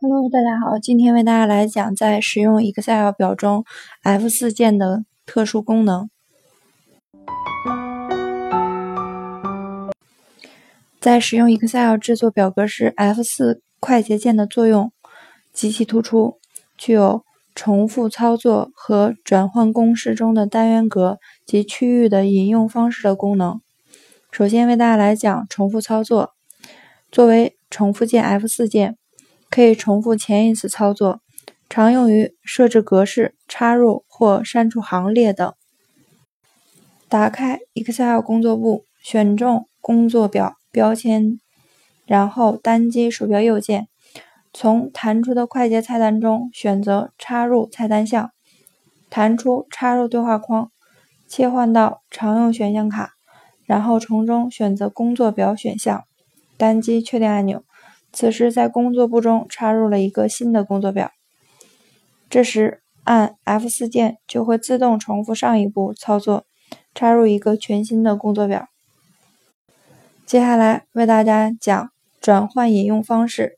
Hello，大家好，今天为大家来讲在使用 Excel 表中 F4 键的特殊功能。在使用 Excel 制作表格时，F4 快捷键的作用极其突出，具有重复操作和转换公式中的单元格及区域的引用方式的功能。首先为大家来讲重复操作，作为重复键 F4 键。可以重复前一次操作，常用于设置格式、插入或删除行列等。打开 Excel 工作簿，选中工作表标签，然后单击鼠标右键，从弹出的快捷菜单中选择插入菜单项，弹出插入对话框，切换到常用选项卡，然后从中选择工作表选项，单击确定按钮。此时，在工作簿中插入了一个新的工作表。这时，按 F4 键就会自动重复上一步操作，插入一个全新的工作表。接下来为大家讲转换引用方式。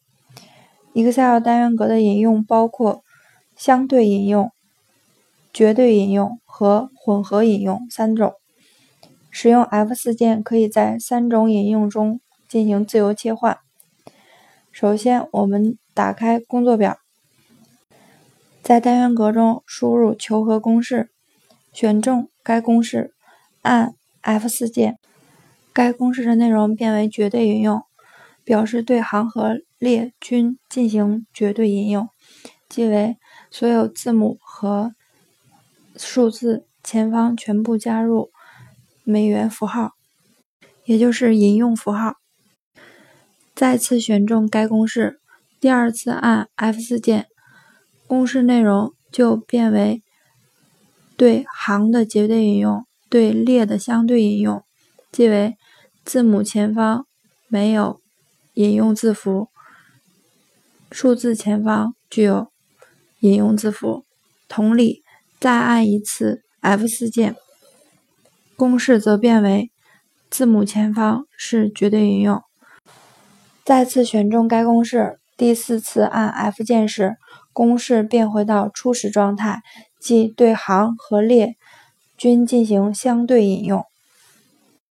Excel 单元格的引用包括相对引用、绝对引用和混合引用三种。使用 F4 键可以在三种引用中进行自由切换。首先，我们打开工作表，在单元格中输入求和公式，选中该公式，按 F4 键，该公式的内容变为绝对引用，表示对行和列均进行绝对引用，即为所有字母和数字前方全部加入美元符号，也就是引用符号。再次选中该公式，第二次按 F4 键，公式内容就变为对行的绝对引用，对列的相对引用，即为字母前方没有引用字符，数字前方具有引用字符。同理，再按一次 F4 键，公式则变为字母前方是绝对引用。再次选中该公式，第四次按 F 键时，公式变回到初始状态，即对行和列均进行相对引用。